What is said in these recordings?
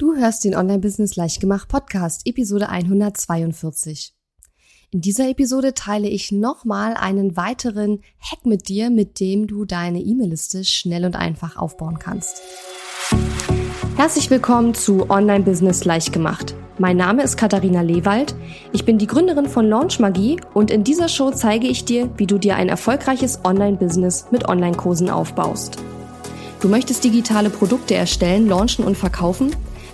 Du hörst den Online-Business Leichtgemacht Podcast, Episode 142. In dieser Episode teile ich nochmal einen weiteren Hack mit dir, mit dem du deine E-Mail-Liste schnell und einfach aufbauen kannst. Herzlich willkommen zu Online-Business Leichtgemacht. Mein Name ist Katharina Lewald. Ich bin die Gründerin von Launch Magie und in dieser Show zeige ich dir, wie du dir ein erfolgreiches Online-Business mit Online-Kursen aufbaust. Du möchtest digitale Produkte erstellen, launchen und verkaufen?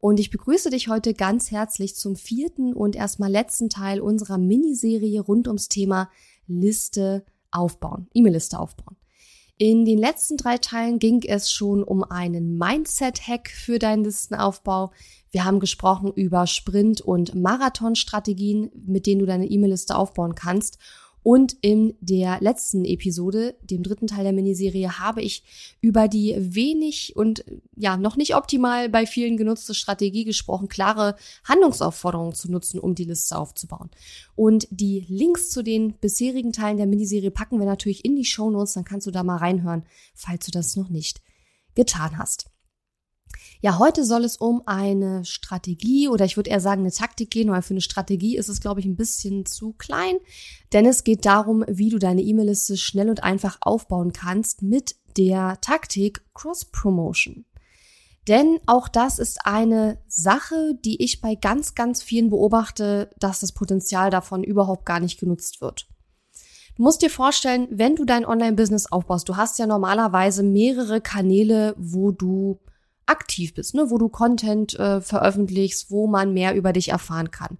und ich begrüße dich heute ganz herzlich zum vierten und erstmal letzten Teil unserer Miniserie rund ums Thema Liste aufbauen, E-Mail-Liste aufbauen. In den letzten drei Teilen ging es schon um einen Mindset-Hack für deinen Listenaufbau. Wir haben gesprochen über Sprint- und Marathon-Strategien, mit denen du deine E-Mail-Liste aufbauen kannst. Und in der letzten Episode, dem dritten Teil der Miniserie, habe ich über die wenig und ja noch nicht optimal bei vielen genutzte Strategie gesprochen, klare Handlungsaufforderungen zu nutzen, um die Liste aufzubauen. Und die Links zu den bisherigen Teilen der Miniserie packen wir natürlich in die Show Notes, dann kannst du da mal reinhören, falls du das noch nicht getan hast. Ja, heute soll es um eine Strategie oder ich würde eher sagen eine Taktik gehen, weil für eine Strategie ist es, glaube ich, ein bisschen zu klein. Denn es geht darum, wie du deine E-Mail-Liste schnell und einfach aufbauen kannst mit der Taktik Cross-Promotion. Denn auch das ist eine Sache, die ich bei ganz, ganz vielen beobachte, dass das Potenzial davon überhaupt gar nicht genutzt wird. Du musst dir vorstellen, wenn du dein Online-Business aufbaust, du hast ja normalerweise mehrere Kanäle, wo du aktiv bist, ne? wo du Content äh, veröffentlichst, wo man mehr über dich erfahren kann.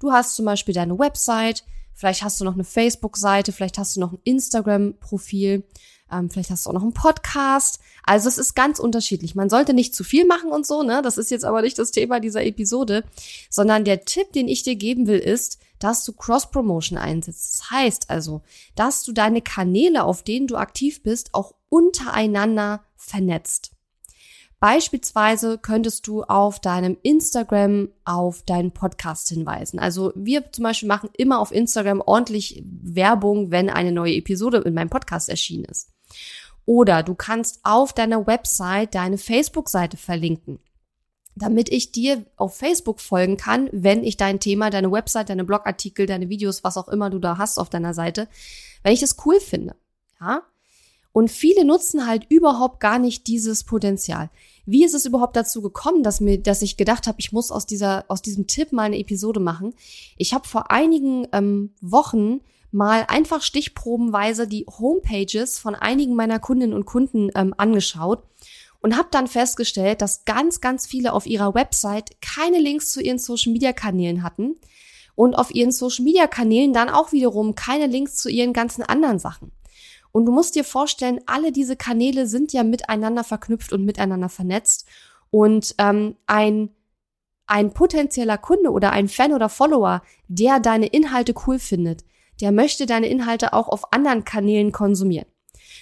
Du hast zum Beispiel deine Website, vielleicht hast du noch eine Facebook-Seite, vielleicht hast du noch ein Instagram-Profil, ähm, vielleicht hast du auch noch einen Podcast. Also es ist ganz unterschiedlich. Man sollte nicht zu viel machen und so, ne? Das ist jetzt aber nicht das Thema dieser Episode, sondern der Tipp, den ich dir geben will, ist, dass du Cross-Promotion einsetzt. Das heißt also, dass du deine Kanäle, auf denen du aktiv bist, auch untereinander vernetzt. Beispielsweise könntest du auf deinem Instagram auf deinen Podcast hinweisen. Also wir zum Beispiel machen immer auf Instagram ordentlich Werbung, wenn eine neue Episode in meinem Podcast erschienen ist. Oder du kannst auf deiner Website deine Facebook-Seite verlinken, damit ich dir auf Facebook folgen kann, wenn ich dein Thema, deine Website, deine Blogartikel, deine Videos, was auch immer du da hast auf deiner Seite, wenn ich das cool finde. Ja? Und viele nutzen halt überhaupt gar nicht dieses Potenzial. Wie ist es überhaupt dazu gekommen, dass mir, dass ich gedacht habe, ich muss aus dieser, aus diesem Tipp mal eine Episode machen? Ich habe vor einigen ähm, Wochen mal einfach stichprobenweise die Homepages von einigen meiner Kundinnen und Kunden ähm, angeschaut und habe dann festgestellt, dass ganz, ganz viele auf ihrer Website keine Links zu ihren Social-Media-Kanälen hatten und auf ihren Social-Media-Kanälen dann auch wiederum keine Links zu ihren ganzen anderen Sachen. Und du musst dir vorstellen, alle diese Kanäle sind ja miteinander verknüpft und miteinander vernetzt. Und ähm, ein, ein potenzieller Kunde oder ein Fan oder Follower, der deine Inhalte cool findet, der möchte deine Inhalte auch auf anderen Kanälen konsumieren.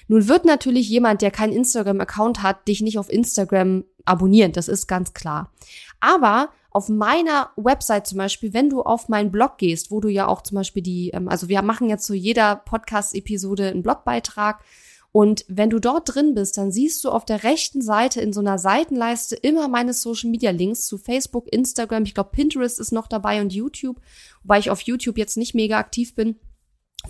Nun wird natürlich jemand, der keinen Instagram-Account hat, dich nicht auf Instagram abonnieren. Das ist ganz klar. Aber auf meiner Website zum Beispiel, wenn du auf meinen Blog gehst, wo du ja auch zum Beispiel die, ähm, also wir machen jetzt zu jeder Podcast-Episode einen Blogbeitrag. Und wenn du dort drin bist, dann siehst du auf der rechten Seite in so einer Seitenleiste immer meine Social Media Links zu Facebook, Instagram, ich glaube Pinterest ist noch dabei und YouTube, wobei ich auf YouTube jetzt nicht mega aktiv bin.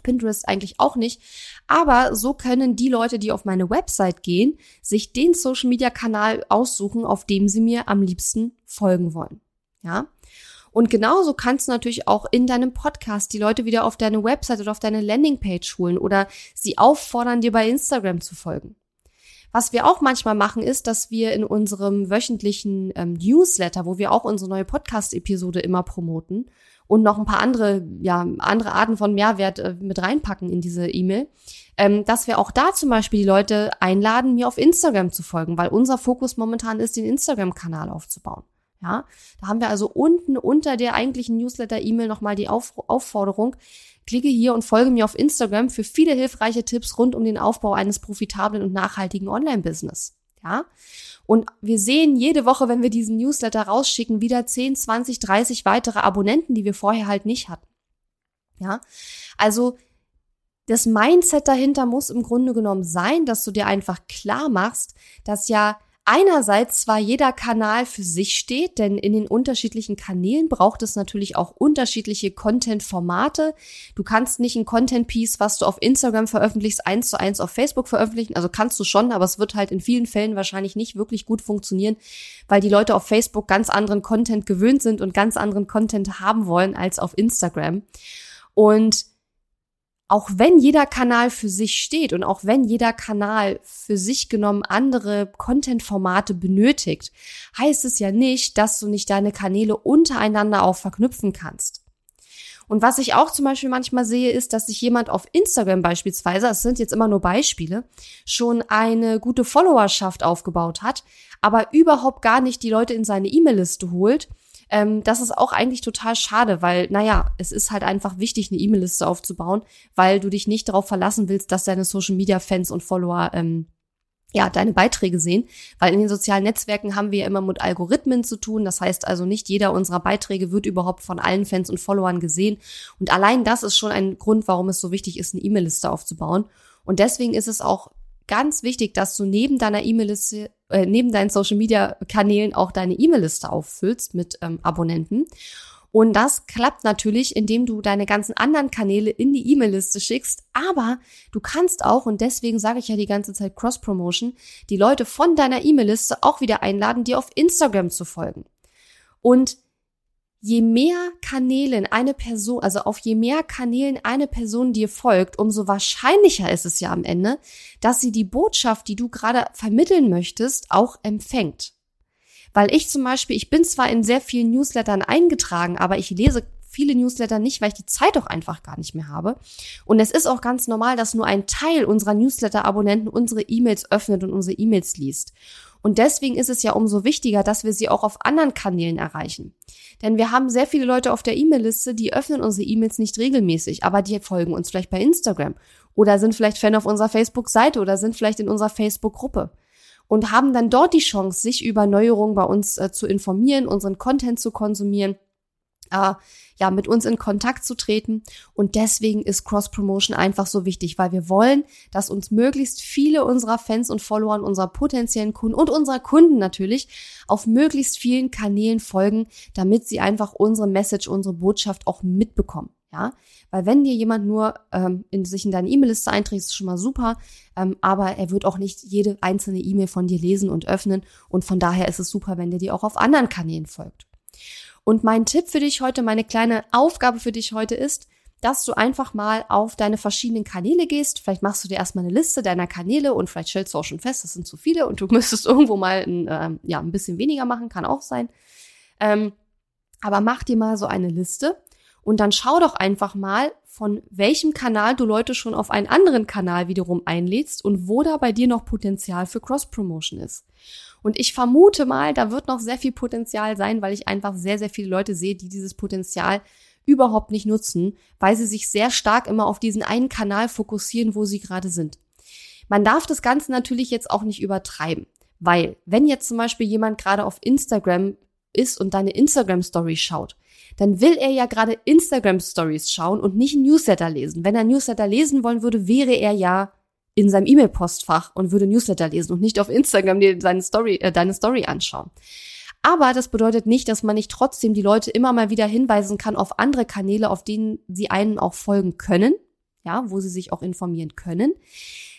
Pinterest eigentlich auch nicht. Aber so können die Leute, die auf meine Website gehen, sich den Social Media Kanal aussuchen, auf dem sie mir am liebsten folgen wollen. Ja. Und genauso kannst du natürlich auch in deinem Podcast die Leute wieder auf deine Website oder auf deine Landingpage holen oder sie auffordern, dir bei Instagram zu folgen. Was wir auch manchmal machen, ist, dass wir in unserem wöchentlichen ähm, Newsletter, wo wir auch unsere neue Podcast-Episode immer promoten und noch ein paar andere, ja, andere Arten von Mehrwert äh, mit reinpacken in diese E-Mail, ähm, dass wir auch da zum Beispiel die Leute einladen, mir auf Instagram zu folgen, weil unser Fokus momentan ist, den Instagram-Kanal aufzubauen. Ja, da haben wir also unten unter der eigentlichen Newsletter-E-Mail nochmal die Auf Aufforderung, klicke hier und folge mir auf Instagram für viele hilfreiche Tipps rund um den Aufbau eines profitablen und nachhaltigen Online-Business. Ja, und wir sehen jede Woche, wenn wir diesen Newsletter rausschicken, wieder 10, 20, 30 weitere Abonnenten, die wir vorher halt nicht hatten. Ja, also das Mindset dahinter muss im Grunde genommen sein, dass du dir einfach klar machst, dass ja einerseits zwar jeder Kanal für sich steht, denn in den unterschiedlichen Kanälen braucht es natürlich auch unterschiedliche Content-Formate. Du kannst nicht ein Content-Piece, was du auf Instagram veröffentlichst, eins zu eins auf Facebook veröffentlichen. Also kannst du schon, aber es wird halt in vielen Fällen wahrscheinlich nicht wirklich gut funktionieren, weil die Leute auf Facebook ganz anderen Content gewöhnt sind und ganz anderen Content haben wollen als auf Instagram. Und auch wenn jeder Kanal für sich steht und auch wenn jeder Kanal für sich genommen andere Content-Formate benötigt, heißt es ja nicht, dass du nicht deine Kanäle untereinander auch verknüpfen kannst. Und was ich auch zum Beispiel manchmal sehe, ist, dass sich jemand auf Instagram beispielsweise, es sind jetzt immer nur Beispiele, schon eine gute Followerschaft aufgebaut hat, aber überhaupt gar nicht die Leute in seine E-Mail-Liste holt ähm, das ist auch eigentlich total schade, weil, naja, es ist halt einfach wichtig, eine E-Mail-Liste aufzubauen, weil du dich nicht darauf verlassen willst, dass deine Social-Media-Fans und Follower ähm, ja, deine Beiträge sehen, weil in den sozialen Netzwerken haben wir ja immer mit Algorithmen zu tun. Das heißt also, nicht jeder unserer Beiträge wird überhaupt von allen Fans und Followern gesehen. Und allein das ist schon ein Grund, warum es so wichtig ist, eine E-Mail-Liste aufzubauen. Und deswegen ist es auch ganz wichtig, dass du neben deiner E-Mail-Liste, äh, neben deinen Social-Media-Kanälen auch deine E-Mail-Liste auffüllst mit ähm, Abonnenten. Und das klappt natürlich, indem du deine ganzen anderen Kanäle in die E-Mail-Liste schickst. Aber du kannst auch, und deswegen sage ich ja die ganze Zeit Cross-Promotion, die Leute von deiner E-Mail-Liste auch wieder einladen, dir auf Instagram zu folgen. Und je mehr Kanälen eine Person, also auf je mehr Kanälen eine Person dir folgt, umso wahrscheinlicher ist es ja am Ende, dass sie die Botschaft, die du gerade vermitteln möchtest, auch empfängt. Weil ich zum Beispiel, ich bin zwar in sehr vielen Newslettern eingetragen, aber ich lese viele Newsletter nicht, weil ich die Zeit auch einfach gar nicht mehr habe. Und es ist auch ganz normal, dass nur ein Teil unserer Newsletter-Abonnenten unsere E-Mails öffnet und unsere E-Mails liest. Und deswegen ist es ja umso wichtiger, dass wir sie auch auf anderen Kanälen erreichen. Denn wir haben sehr viele Leute auf der E-Mail-Liste, die öffnen unsere E-Mails nicht regelmäßig, aber die folgen uns vielleicht bei Instagram oder sind vielleicht Fan auf unserer Facebook-Seite oder sind vielleicht in unserer Facebook-Gruppe und haben dann dort die Chance, sich über Neuerungen bei uns äh, zu informieren, unseren Content zu konsumieren äh, ja, mit uns in Kontakt zu treten. Und deswegen ist Cross-Promotion einfach so wichtig, weil wir wollen, dass uns möglichst viele unserer Fans und Follower, unserer potenziellen Kunden und unserer Kunden natürlich auf möglichst vielen Kanälen folgen, damit sie einfach unsere Message, unsere Botschaft auch mitbekommen. Ja, weil wenn dir jemand nur ähm, in sich in deine E-Mail-Liste einträgt, ist schon mal super, ähm, aber er wird auch nicht jede einzelne E-Mail von dir lesen und öffnen und von daher ist es super, wenn dir auch auf anderen Kanälen folgt. Und mein Tipp für dich heute, meine kleine Aufgabe für dich heute ist, dass du einfach mal auf deine verschiedenen Kanäle gehst. Vielleicht machst du dir erstmal eine Liste deiner Kanäle und vielleicht stellst du auch schon fest, das sind zu viele und du müsstest irgendwo mal ein, ähm, ja, ein bisschen weniger machen, kann auch sein. Ähm, aber mach dir mal so eine Liste und dann schau doch einfach mal, von welchem Kanal du Leute schon auf einen anderen Kanal wiederum einlädst und wo da bei dir noch Potenzial für Cross-Promotion ist. Und ich vermute mal, da wird noch sehr viel Potenzial sein, weil ich einfach sehr, sehr viele Leute sehe, die dieses Potenzial überhaupt nicht nutzen, weil sie sich sehr stark immer auf diesen einen Kanal fokussieren, wo sie gerade sind. Man darf das Ganze natürlich jetzt auch nicht übertreiben, weil wenn jetzt zum Beispiel jemand gerade auf Instagram ist und deine Instagram Story schaut, dann will er ja gerade Instagram Stories schauen und nicht Newsletter lesen. Wenn er Newsletter lesen wollen würde, wäre er ja in seinem E-Mail-Postfach und würde Newsletter lesen und nicht auf Instagram dir seine Story, äh, deine Story anschauen. Aber das bedeutet nicht, dass man nicht trotzdem die Leute immer mal wieder hinweisen kann auf andere Kanäle, auf denen sie einen auch folgen können, ja, wo sie sich auch informieren können.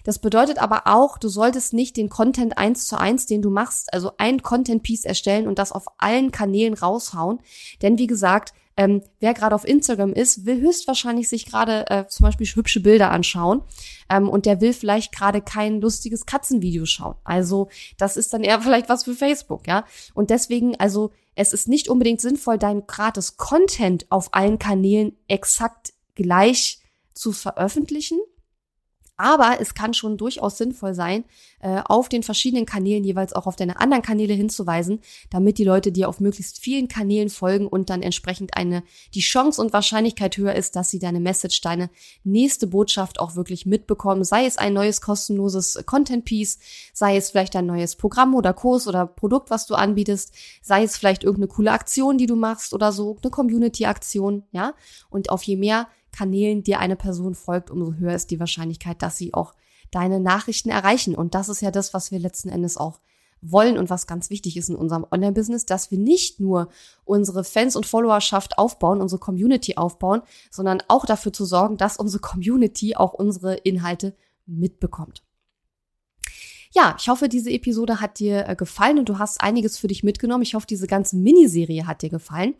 Das bedeutet aber auch, du solltest nicht den Content eins zu eins, den du machst, also ein Content Piece erstellen und das auf allen Kanälen raushauen. Denn wie gesagt, ähm, wer gerade auf Instagram ist, will höchstwahrscheinlich sich gerade äh, zum Beispiel hübsche Bilder anschauen ähm, und der will vielleicht gerade kein lustiges Katzenvideo schauen. Also das ist dann eher vielleicht was für Facebook, ja. Und deswegen, also es ist nicht unbedingt sinnvoll, dein gratis Content auf allen Kanälen exakt gleich zu veröffentlichen. Aber es kann schon durchaus sinnvoll sein, äh, auf den verschiedenen Kanälen jeweils auch auf deine anderen Kanäle hinzuweisen, damit die Leute dir auf möglichst vielen Kanälen folgen und dann entsprechend eine die Chance und Wahrscheinlichkeit höher ist, dass sie deine Message, deine nächste Botschaft auch wirklich mitbekommen. Sei es ein neues kostenloses Content Piece, sei es vielleicht ein neues Programm oder Kurs oder Produkt, was du anbietest, sei es vielleicht irgendeine coole Aktion, die du machst oder so, eine Community-Aktion, ja. Und auf je mehr Kanälen dir eine Person folgt, umso höher ist die Wahrscheinlichkeit, dass sie auch deine Nachrichten erreichen. Und das ist ja das, was wir letzten Endes auch wollen und was ganz wichtig ist in unserem Online-Business, dass wir nicht nur unsere Fans und Followerschaft aufbauen, unsere Community aufbauen, sondern auch dafür zu sorgen, dass unsere Community auch unsere Inhalte mitbekommt. Ja, ich hoffe, diese Episode hat dir äh, gefallen und du hast einiges für dich mitgenommen. Ich hoffe, diese ganze Miniserie hat dir gefallen.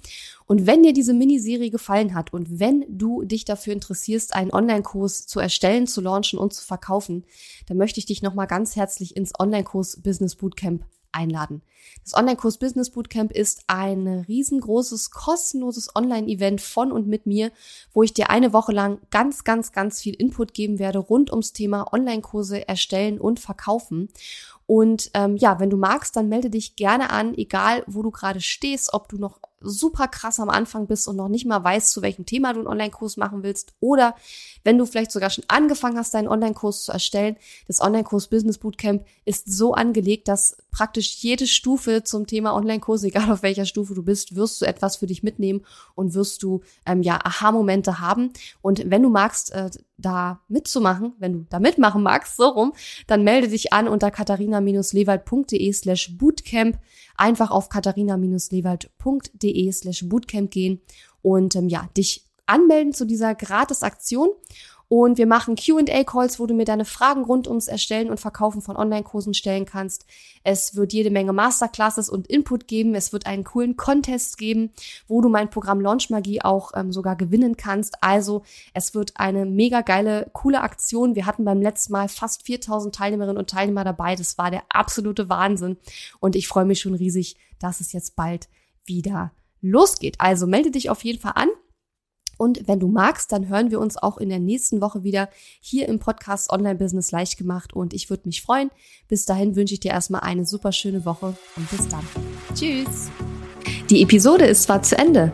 Und wenn dir diese Miniserie gefallen hat und wenn du dich dafür interessierst, einen Online-Kurs zu erstellen, zu launchen und zu verkaufen, dann möchte ich dich nochmal ganz herzlich ins Online-Kurs Business Bootcamp einladen. Das Online-Kurs Business Bootcamp ist ein riesengroßes, kostenloses Online-Event von und mit mir, wo ich dir eine Woche lang ganz, ganz, ganz viel Input geben werde rund ums Thema Online-Kurse erstellen und verkaufen. Und ähm, ja, wenn du magst, dann melde dich gerne an, egal wo du gerade stehst, ob du noch super krass am Anfang bist und noch nicht mal weißt, zu welchem Thema du einen Online-Kurs machen willst oder wenn du vielleicht sogar schon angefangen hast, deinen Online-Kurs zu erstellen. Das Online-Kurs Business Bootcamp ist so angelegt, dass praktisch jede Stufe zum Thema Online-Kurs, egal auf welcher Stufe du bist, wirst du etwas für dich mitnehmen und wirst du ähm, ja Aha-Momente haben. Und wenn du magst, äh, da mitzumachen, wenn du da mitmachen magst, so rum, dann melde dich an unter katharina-lewald.de slash bootcamp. Einfach auf katharina-lewald.de slash bootcamp gehen und ähm, ja, dich anmelden zu dieser Gratis-Aktion. Und wir machen QA-Calls, wo du mir deine Fragen rund ums Erstellen und Verkaufen von Online-Kursen stellen kannst. Es wird jede Menge Masterclasses und Input geben. Es wird einen coolen Contest geben, wo du mein Programm Launch Magie auch ähm, sogar gewinnen kannst. Also es wird eine mega geile, coole Aktion. Wir hatten beim letzten Mal fast 4000 Teilnehmerinnen und Teilnehmer dabei. Das war der absolute Wahnsinn. Und ich freue mich schon riesig, dass es jetzt bald wieder losgeht. Also melde dich auf jeden Fall an. Und wenn du magst, dann hören wir uns auch in der nächsten Woche wieder hier im Podcast Online Business leicht gemacht und ich würde mich freuen. Bis dahin wünsche ich dir erstmal eine super schöne Woche und bis dann. Tschüss. Die Episode ist zwar zu Ende,